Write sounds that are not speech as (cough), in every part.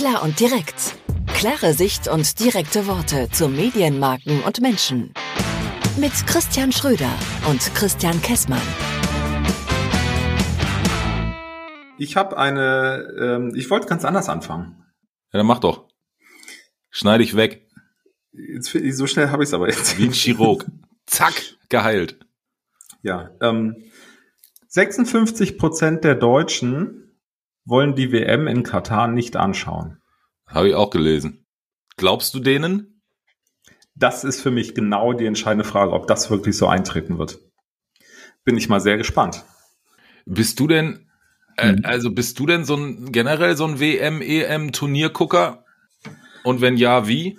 Klar und direkt. Klare Sicht und direkte Worte zu Medienmarken und Menschen. Mit Christian Schröder und Christian Kessmann. Ich habe eine, ähm, ich wollte ganz anders anfangen. Ja, dann mach doch. Schneide ich weg. Jetzt, so schnell habe ich es aber jetzt. Wie ein Chirurg. (laughs) Zack, geheilt. Ja, ähm, 56 Prozent der Deutschen wollen die WM in Katar nicht anschauen. Habe ich auch gelesen. Glaubst du denen? Das ist für mich genau die entscheidende Frage, ob das wirklich so eintreten wird. Bin ich mal sehr gespannt. Bist du denn, äh, Mhm. also bist du denn so ein generell so ein WM, EM Turniergucker? Und wenn ja, wie?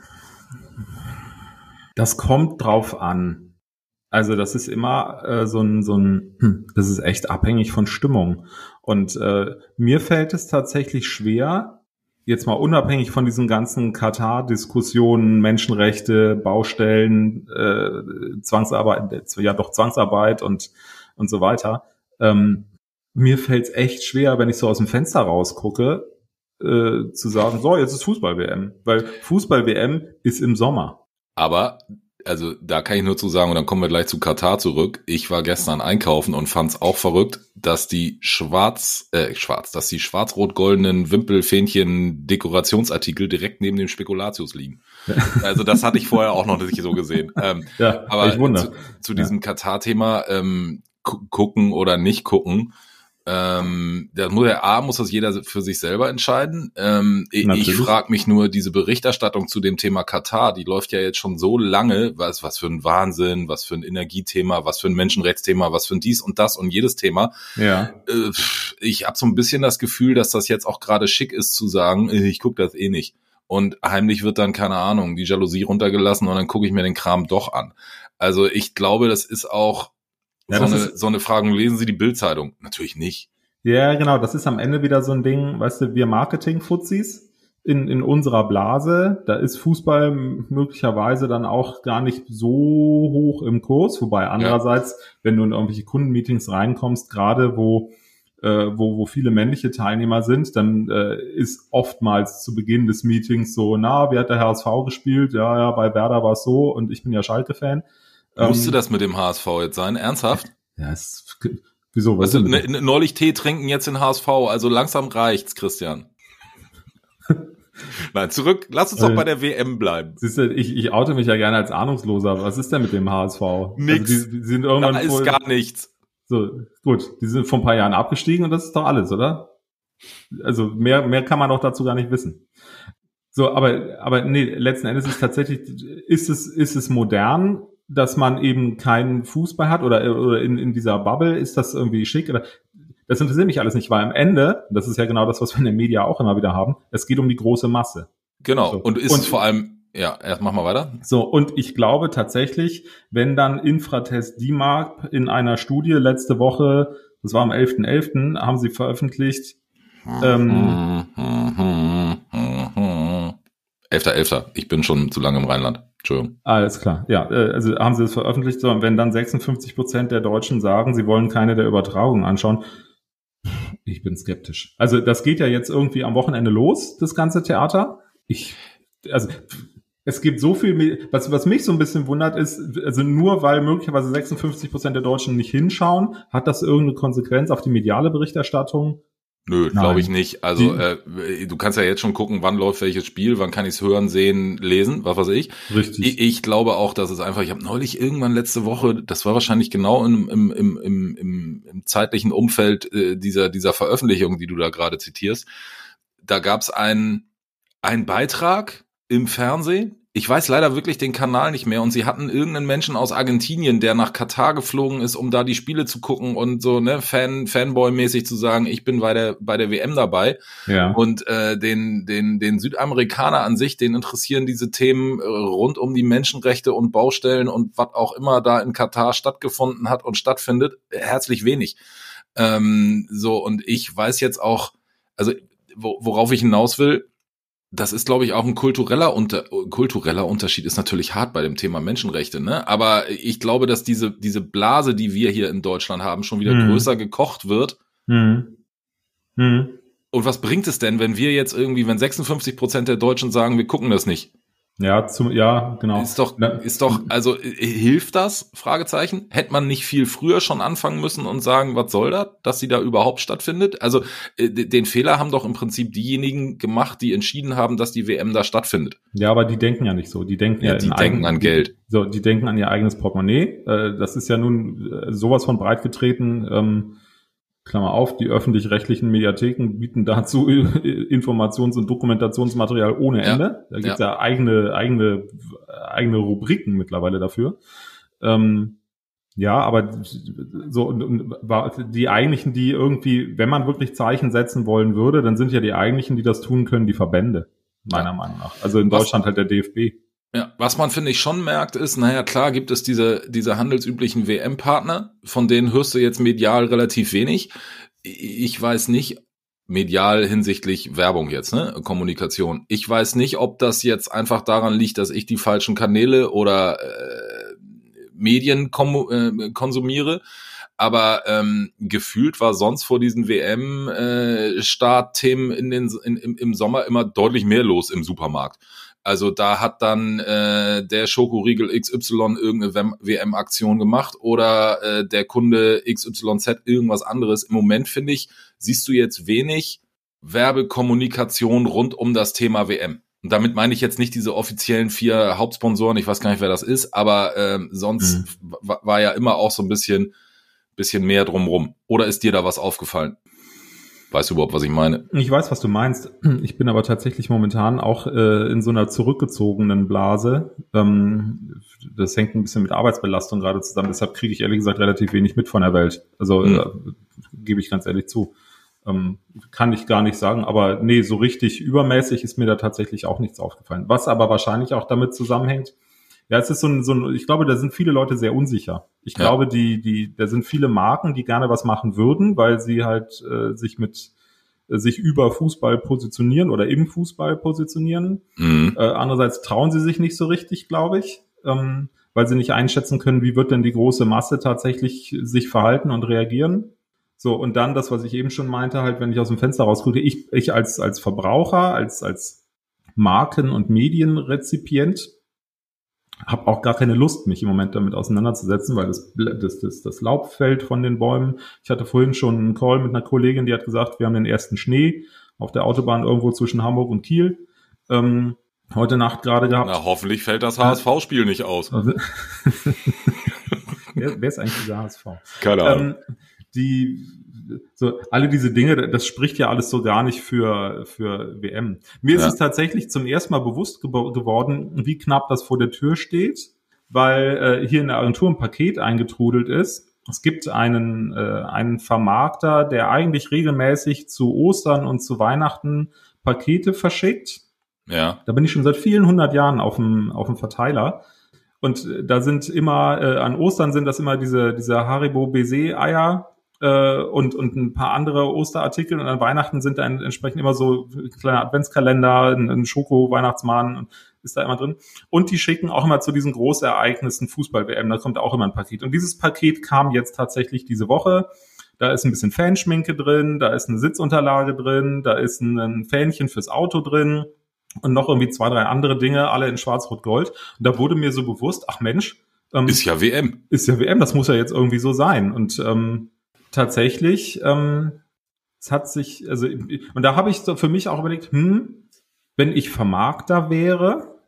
Das kommt drauf an. Also das ist immer äh, so ein, so ein, hm, das ist echt abhängig von Stimmung. Und äh, mir fällt es tatsächlich schwer, jetzt mal unabhängig von diesen ganzen Katar-Diskussionen, Menschenrechte, Baustellen, äh, Zwangsarbeit, äh, ja doch Zwangsarbeit und und so weiter. Ähm, mir fällt es echt schwer, wenn ich so aus dem Fenster rausgucke, äh, zu sagen, so jetzt ist Fußball-WM, weil Fußball-WM ist im Sommer. Aber, also da kann ich nur zu sagen, und dann kommen wir gleich zu Katar zurück. Ich war gestern einkaufen und fand es auch verrückt, dass die schwarz, äh, schwarz, dass die schwarz-rot-goldenen Wimpel-Fähnchen-Dekorationsartikel direkt neben dem Spekulatius liegen. (laughs) Also das hatte ich vorher auch noch nicht so gesehen. Ähm, Ja, aber ich wundere. zu, zu diesem Katar-Thema ähm, gu- gucken oder nicht gucken, ähm, da muss der A muss das jeder für sich selber entscheiden. Ähm, ich frage mich nur, diese Berichterstattung zu dem Thema Katar, die läuft ja jetzt schon so lange, was, was für ein Wahnsinn, was für ein Energiethema, was für ein Menschenrechtsthema, was für ein dies und das und jedes Thema. Ja. Äh, ich habe so ein bisschen das Gefühl, dass das jetzt auch gerade schick ist zu sagen, äh, ich gucke das eh nicht. Und heimlich wird dann, keine Ahnung, die Jalousie runtergelassen und dann gucke ich mir den Kram doch an. Also ich glaube, das ist auch Ja, so, eine, so eine Frage. Lesen Sie die Bildzeitung? Natürlich nicht. Ja, genau. Das ist am Ende wieder so ein Ding, weißt du, wir Marketing-Fuzis in, in unserer Blase. Da ist Fußball möglicherweise dann auch gar nicht so hoch im Kurs. Wobei andererseits, wenn du in irgendwelche Kundenmeetings reinkommst, gerade wo äh, wo, wo viele männliche Teilnehmer sind, dann äh, ist oftmals zu Beginn des Meetings so, na, wie hat der HSV gespielt? Ja, ja, bei Werder war es so und ich bin ja Schalke-Fan. Musste Ähm, das mit dem HSV jetzt sein? Ernsthaft? Ja, es, wieso? Was Also, denn? ne, ne, neulich Tee trinken, jetzt den HSV. Also langsam reicht's, Christian. (laughs) Nein, zurück. Lass uns doch Äh, bei der WM bleiben. Siehst du, ich, ich oute mich ja gerne als Ahnungsloser. Was ist denn mit dem HSV? Nix. Also die, die sind irgendwann Da ist wohl- gar nichts. so gut. Die sind vor ein paar Jahren abgestiegen und das ist doch alles, oder? Also mehr mehr kann man doch dazu gar nicht wissen. So, aber aber nee, letzten Endes ist tatsächlich ist es ist es modern, dass man eben keinen Fußball hat oder oder in in dieser Bubble ist das irgendwie schick oder das interessiert mich alles nicht, weil am Ende, das ist ja genau das, was wir in den Media auch immer wieder haben, es geht um die große Masse. Genau. So. Und ist Und- vor allem, ja, erst mach mal weiter. So, und ich glaube tatsächlich, wenn dann Infratest DIMAP in einer Studie letzte Woche, das war am 11.11., haben sie veröffentlicht, ähm, Elfter, Elfter. Ich bin schon zu lange im Rheinland. Entschuldigung. alles klar, ja, äh, also haben sie es veröffentlicht, und wenn dann 56 Prozent der Deutschen sagen, sie wollen keine der Übertragungen anschauen, ich bin skeptisch. Also das geht ja jetzt irgendwie am Wochenende los, das ganze Theater. Ich, also es gibt so viel, was, was mich so ein bisschen wundert ist, also nur weil möglicherweise 56 Prozent der Deutschen nicht hinschauen, hat das irgendeine Konsequenz auf die mediale Berichterstattung? Nö, glaube ich nicht. Also äh, du kannst ja jetzt schon gucken, wann läuft welches Spiel, wann kann ich es hören, sehen, lesen, was weiß ich. Richtig. Ich, ich glaube auch, dass es einfach, ich habe neulich irgendwann letzte Woche, das war wahrscheinlich genau im, im, im, im, im, im zeitlichen Umfeld äh, dieser, dieser Veröffentlichung, die du da gerade zitierst, da gab es einen, einen Beitrag im Fernsehen. Ich weiß leider wirklich den Kanal nicht mehr und sie hatten irgendeinen Menschen aus Argentinien, der nach Katar geflogen ist, um da die Spiele zu gucken und so, ne, Fan, Fanboy-mäßig zu sagen, ich bin bei der, bei der WM dabei. ja. Und äh, den, den, den Südamerikaner an sich, den interessieren diese Themen äh, rund um die Menschenrechte und Baustellen und was auch immer da in Katar stattgefunden hat und stattfindet, herzlich wenig. Ähm, so, und ich weiß jetzt auch, also wo, worauf ich hinaus will, das ist, glaube ich, auch ein kultureller, Unter kultureller Unterschied, ist natürlich hart bei dem Thema Menschenrechte, ne? Aber ich glaube, dass diese, diese Blase, die wir hier in Deutschland haben, schon wieder Mhm. größer gekocht wird, Hm. Hm. Und was bringt es denn, wenn wir jetzt irgendwie, wenn 56 Prozent der Deutschen sagen, wir gucken das nicht? Ja, zum, ja, genau. Ist doch, ist doch, also äh, hilft das? Fragezeichen. Hätte man nicht viel früher schon anfangen müssen und sagen, was soll das, dass sie da überhaupt stattfindet? Also äh, den Fehler haben doch im Prinzip diejenigen gemacht, die entschieden haben, dass die WM da stattfindet. Ja, aber die denken ja nicht so. Die denken ja, ja die denken eigen, an Geld. So, die denken an ihr eigenes Portemonnaie. Äh, das ist ja nun sowas von breit getreten. Klammer auf, die öffentlich-rechtlichen Mediatheken bieten dazu (laughs) Informations- und Dokumentationsmaterial ohne Ende. Ja, da gibt's ja. ja, eigene, eigene, eigene Rubriken mittlerweile dafür. Ähm, ja, aber so und, und die eigentlichen, die irgendwie, wenn man wirklich Zeichen setzen wollen würde, dann sind ja die eigentlichen, die das tun können, die Verbände, meiner ja. Meinung nach. Also in Deutschland Was, halt der DFB. Ja, was man finde ich schon merkt ist, naja, klar gibt es diese, diese handelsüblichen WM-Partner, von denen hörst du jetzt medial relativ wenig. Ich weiß nicht, medial hinsichtlich Werbung jetzt, ne, Kommunikation. Ich weiß nicht, ob das jetzt einfach daran liegt, dass ich die falschen Kanäle oder äh, Medien äh, konsumiere. Aber ähm, gefühlt war sonst vor diesen WM-Startthemen äh, in in, im, im Sommer immer deutlich mehr los im Supermarkt. Also da hat dann äh, der Schokoriegel XY irgendeine WM-Aktion gemacht oder äh, der Kunde XYZ irgendwas anderes. Im Moment finde ich, siehst du jetzt wenig Werbekommunikation rund um das Thema WM. Und damit meine ich jetzt nicht diese offiziellen vier Hauptsponsoren, ich weiß gar nicht, wer das ist, aber ähm, sonst mhm. war ja immer auch so ein bisschen, bisschen mehr drumrum. Oder ist dir da was aufgefallen? Weißt du überhaupt, was ich meine? Ich weiß, was du meinst. (clears throat) Ich bin aber tatsächlich momentan auch äh, in so einer zurückgezogenen Blase. Ähm, das hängt ein bisschen mit Arbeitsbelastung gerade zusammen. Deshalb kriege ich ehrlich gesagt relativ wenig mit von der Welt. Also mhm. äh, gebe ich ganz ehrlich zu. Ähm, kann ich gar nicht sagen, aber nee, so richtig übermäßig ist mir da tatsächlich auch nichts aufgefallen. Was aber wahrscheinlich auch damit zusammenhängt, ja, es ist so ein, so ein, ich glaube, da sind viele Leute sehr unsicher. Ich ja. glaube, die, die, da sind viele Marken, die gerne was machen würden, weil sie halt äh, sich mit äh, sich über Fußball positionieren oder im Fußball positionieren. Mhm. Äh, andererseits trauen sie sich nicht so richtig, glaube ich, ähm, weil sie nicht einschätzen können, wie wird denn die große Masse tatsächlich sich verhalten und reagieren. So, und dann das, was ich eben schon meinte, halt, wenn ich aus dem Fenster rausgucke, ich, ich als, als Verbraucher, als, als Marken- und Medienrezipient, habe auch gar keine Lust, mich im Moment damit auseinanderzusetzen, weil das, das, das, das Laub fällt von den Bäumen. Ich hatte vorhin schon einen Call mit einer Kollegin, die hat gesagt, wir haben den ersten Schnee auf der Autobahn irgendwo zwischen Hamburg und Kiel. Ähm, heute Nacht gerade gehabt. Na, hoffentlich fällt das HSV-Spiel nicht aus. (laughs) Wer, wer ist eigentlich dieser HSV? Keine Ahnung. Ähm, die so alle diese Dinge, das spricht ja alles so gar nicht für für WM. Mir ja. ist es tatsächlich zum ersten Mal bewusst ge geworden, wie knapp das vor der Tür steht, weil äh, hier in der Agentur ein Paket eingetrudelt ist. Es gibt einen äh, einen Vermarkter, der eigentlich regelmäßig zu Ostern und zu Weihnachten Pakete verschickt. Ja. Da bin ich schon seit vielen hundert Jahren auf dem auf dem Verteiler. Und äh, da sind immer, äh, an Ostern sind das immer diese, diese Haribo BZ Eier, äh, und, und ein paar andere Osterartikel und an Weihnachten sind da entsprechend immer so kleine Adventskalender, ein, ein Schoko-Weihnachtsmann ist da immer drin. Und die schicken auch immer zu diesen Großereignissen Fußball-WM, da kommt auch immer ein Paket. Und dieses Paket kam jetzt tatsächlich diese Woche. Da ist ein bisschen Fanschminke drin, da ist eine Sitzunterlage drin, da ist ein Fähnchen fürs Auto drin und noch irgendwie zwei, drei andere Dinge, alle in Schwarz-Rot-Gold. Und da wurde mir so bewusst, ach Mensch, ähm, ist ja WM. Ist ja WM, das muss ja jetzt irgendwie so sein. Und ähm, tatsächlich, ähm, es hat sich, also, und da habe ich so für mich auch überlegt, hm, wenn ich Vermarkter wäre,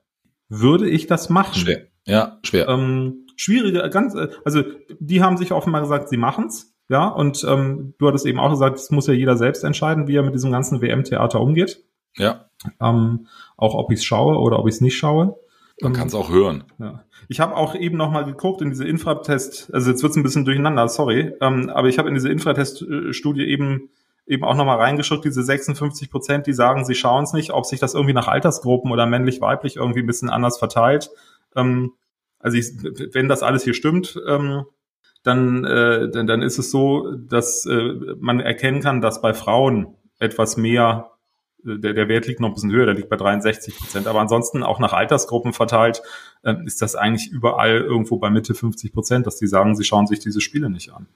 würde ich das machen. Schwer. Ja, schwer. Ähm, schwierige, ganz, also die haben sich offenbar gesagt, sie machen's, ja, und ähm, du hattest eben auch gesagt, es muss ja jeder selbst entscheiden, wie er mit diesem ganzen WM-Theater umgeht. Ja. Ähm, auch ob ich es schaue oder ob ich es nicht schaue. Man ähm, kann es auch hören. Ja. Ich habe auch eben noch mal geguckt in diese Infratest, also jetzt wird's ein bisschen durcheinander, sorry, ähm, aber ich habe in diese Infratest-Studie eben eben auch noch mal reingeschaut, diese 56 Prozent, die sagen, sie schauen es nicht, ob sich das irgendwie nach Altersgruppen oder männlich-weiblich irgendwie ein bisschen anders verteilt. Ähm, also ich, wenn das alles hier stimmt, ähm, dann, äh, dann, dann ist es so, dass äh, man erkennen kann, dass bei Frauen etwas mehr der, der Wert liegt noch ein bisschen höher, der liegt bei 63 Prozent. Aber ansonsten auch nach Altersgruppen verteilt äh, ist das eigentlich überall irgendwo bei Mitte 50 Prozent, dass die sagen, sie schauen sich diese Spiele nicht an.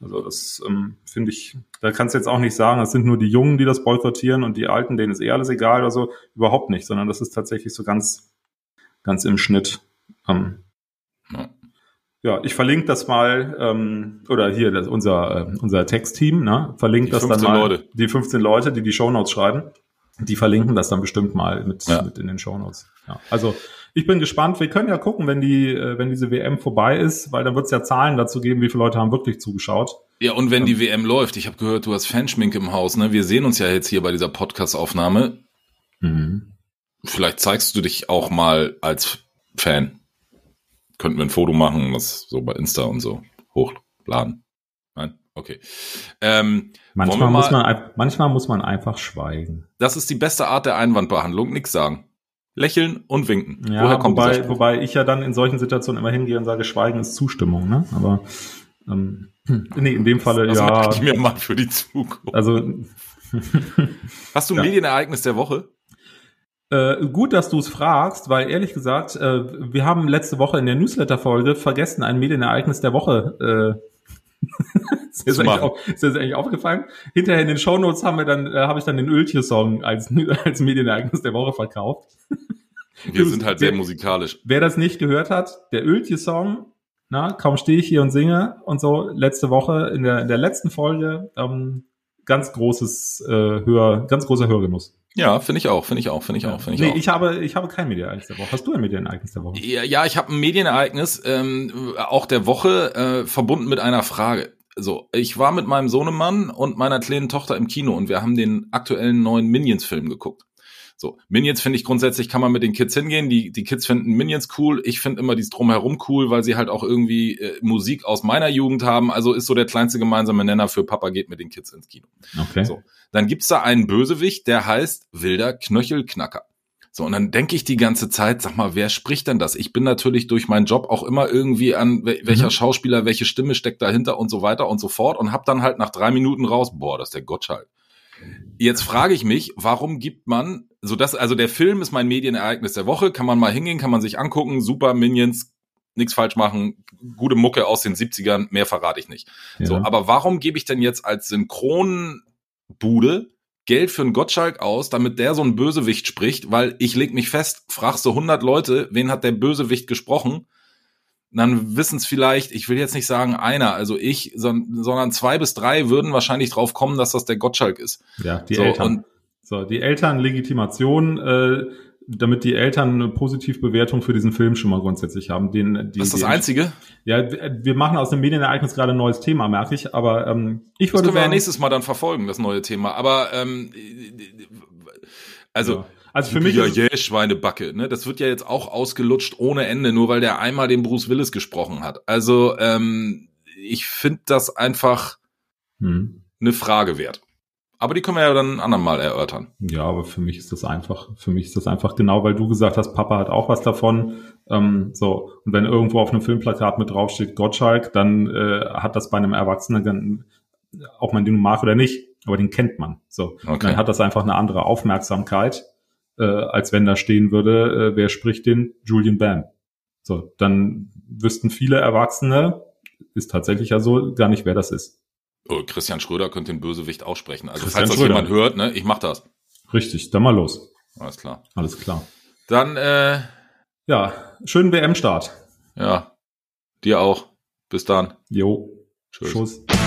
Also das ähm, finde ich, da kannst du jetzt auch nicht sagen, das sind nur die Jungen, die das boykottieren und die Alten, denen ist eh alles egal oder so. Überhaupt nicht, sondern das ist tatsächlich so ganz, ganz im Schnitt. Ähm. Ja, ich verlinke das mal, ähm, oder hier das, unser, äh, unser Textteam, ne, verlinkt das dann mal. Leute. Die 15 Leute, die die Shownotes schreiben, die verlinken das dann bestimmt mal mit, ja. mit in den Shownotes. Ja. Also ich bin gespannt. Wir können ja gucken, wenn die, äh, wenn diese WM vorbei ist, weil dann wird es ja Zahlen dazu geben, wie viele Leute haben wirklich zugeschaut. Ja, und wenn die WM läuft, ich habe gehört, du hast Fanschmink im Haus, ne? Wir sehen uns ja jetzt hier bei dieser Podcast-Aufnahme. Mhm. Vielleicht zeigst du dich auch mal als Fan könnten wir ein Foto machen, was so bei Insta und so hochladen. Nein? Okay. Ähm, manchmal, mal, muss man, manchmal muss man einfach schweigen. Das ist die beste Art der Einwandbehandlung, nichts sagen. Lächeln und winken. Ja, Woher kommt wobei, wobei ich ja dann in solchen Situationen immer hingehe und sage, Schweigen ist Zustimmung, ne? Aber ähm, (clears throat) nee, in dem Falle das ja. ich mir mal für die Zukunft. Also (laughs) Hast du ein ja. Medienereignis der Woche? Äh, gut, dass du es fragst, weil ehrlich gesagt, äh, wir haben letzte Woche in der Newsletter-Folge vergessen, ein Medienereignis der Woche äh, (laughs) ist, dir das eigentlich aufgefallen? Hinterher in den Shownotes haben wir dann, äh, habe ich dann den Öltje-Song als, (laughs) als Medienereignis der Woche verkauft. Wir (laughs) sind halt sehr musikalisch. Wer das nicht gehört hat, der Öltje-Song, na, kaum stehe ich hier und singe und so, letzte Woche, in der, in der letzten Folge, ähm, ganz großes äh, Hör, ganz großer Hörgenuss. Ja, finde ich auch, finde ich auch, finde ich auch, finde ich nee, auch. ich habe, ich habe kein Medienereignis der Woche. Hast du ein Medienereignis der Woche? Ja, ja ich habe ein Medienereignis, ähm, auch der Woche, äh, verbunden mit einer Frage. So, ich war mit meinem Sohnemann und meiner kleinen Tochter im Kino und wir haben den aktuellen neuen Minions-Film geguckt. So, Minions finde ich grundsätzlich, kann man mit den Kids hingehen. Die, die Kids finden Minions cool. Ich finde immer dies drumherum cool, weil sie halt auch irgendwie äh, Musik aus meiner Jugend haben. Also ist so der kleinste gemeinsame Nenner für Papa geht mit den Kids ins Kino. Okay. So, dann gibt's da einen Bösewicht, der heißt Wilder Knöchelknacker. So, und dann denke ich die ganze Zeit, sag mal, wer spricht denn das? Ich bin natürlich durch meinen Job auch immer irgendwie an, welcher mhm. Schauspieler, welche Stimme steckt dahinter und so weiter und so fort und hab dann halt nach drei Minuten raus, boah, das ist der Gottschalk. Jetzt frage ich mich, warum gibt man, so das, also der Film ist mein Medienereignis der Woche, kann man mal hingehen, kann man sich angucken, super Minions, nichts falsch machen, gute Mucke aus den 70ern, mehr verrate ich nicht. Ja. So, aber warum gebe ich denn jetzt als Synchronbude Geld für einen Gottschalk aus, damit der so ein Bösewicht spricht, weil ich leg mich fest, fragst du 100 Leute, wen hat der Bösewicht gesprochen? dann wissen es vielleicht, ich will jetzt nicht sagen einer, also ich, sondern zwei bis drei würden wahrscheinlich drauf kommen, dass das der Gottschalk ist. Ja, die so, Eltern. So, die Elternlegitimation, äh, damit die Eltern eine Positivbewertung für diesen Film schon mal grundsätzlich haben. Den, die, das ist das Einzige? Ja, wir machen aus dem Medienereignis gerade ein neues Thema, merke ich. Aber ähm, ich würde das können sagen, wir ja nächstes Mal dann verfolgen, das neue Thema. Aber ähm, also ja. Also für mich ja, yeah, Schweinebacke, ne? Das wird ja jetzt auch ausgelutscht ohne Ende, nur weil der einmal den Bruce Willis gesprochen hat. Also ähm, ich finde das einfach hm. eine Frage wert. Aber die können wir ja dann ein andermal erörtern. Ja, aber für mich ist das einfach, für mich ist das einfach genau, weil du gesagt hast, Papa hat auch was davon. Ähm, so, und wenn irgendwo auf einem Filmplakat mit draufsteht Gottschalk, dann äh, hat das bei einem Erwachsenen dann, auch man den mag oder nicht, aber den kennt man. So, okay. dann hat das einfach eine andere Aufmerksamkeit äh, als wenn da stehen würde, äh, wer spricht den? Julian Bam. So, dann wüssten viele Erwachsene, ist tatsächlich ja so, gar nicht, wer das ist. Oh, Christian Schröder könnte den Bösewicht aussprechen. Also Christian falls das Schröder. jemand hört, ne, ich mach das. Richtig, dann mal los. Alles klar. Alles klar. Dann, äh, ja, schönen WM-Start. Ja, dir auch. Bis dann. Jo. Tschüss. Tschüss.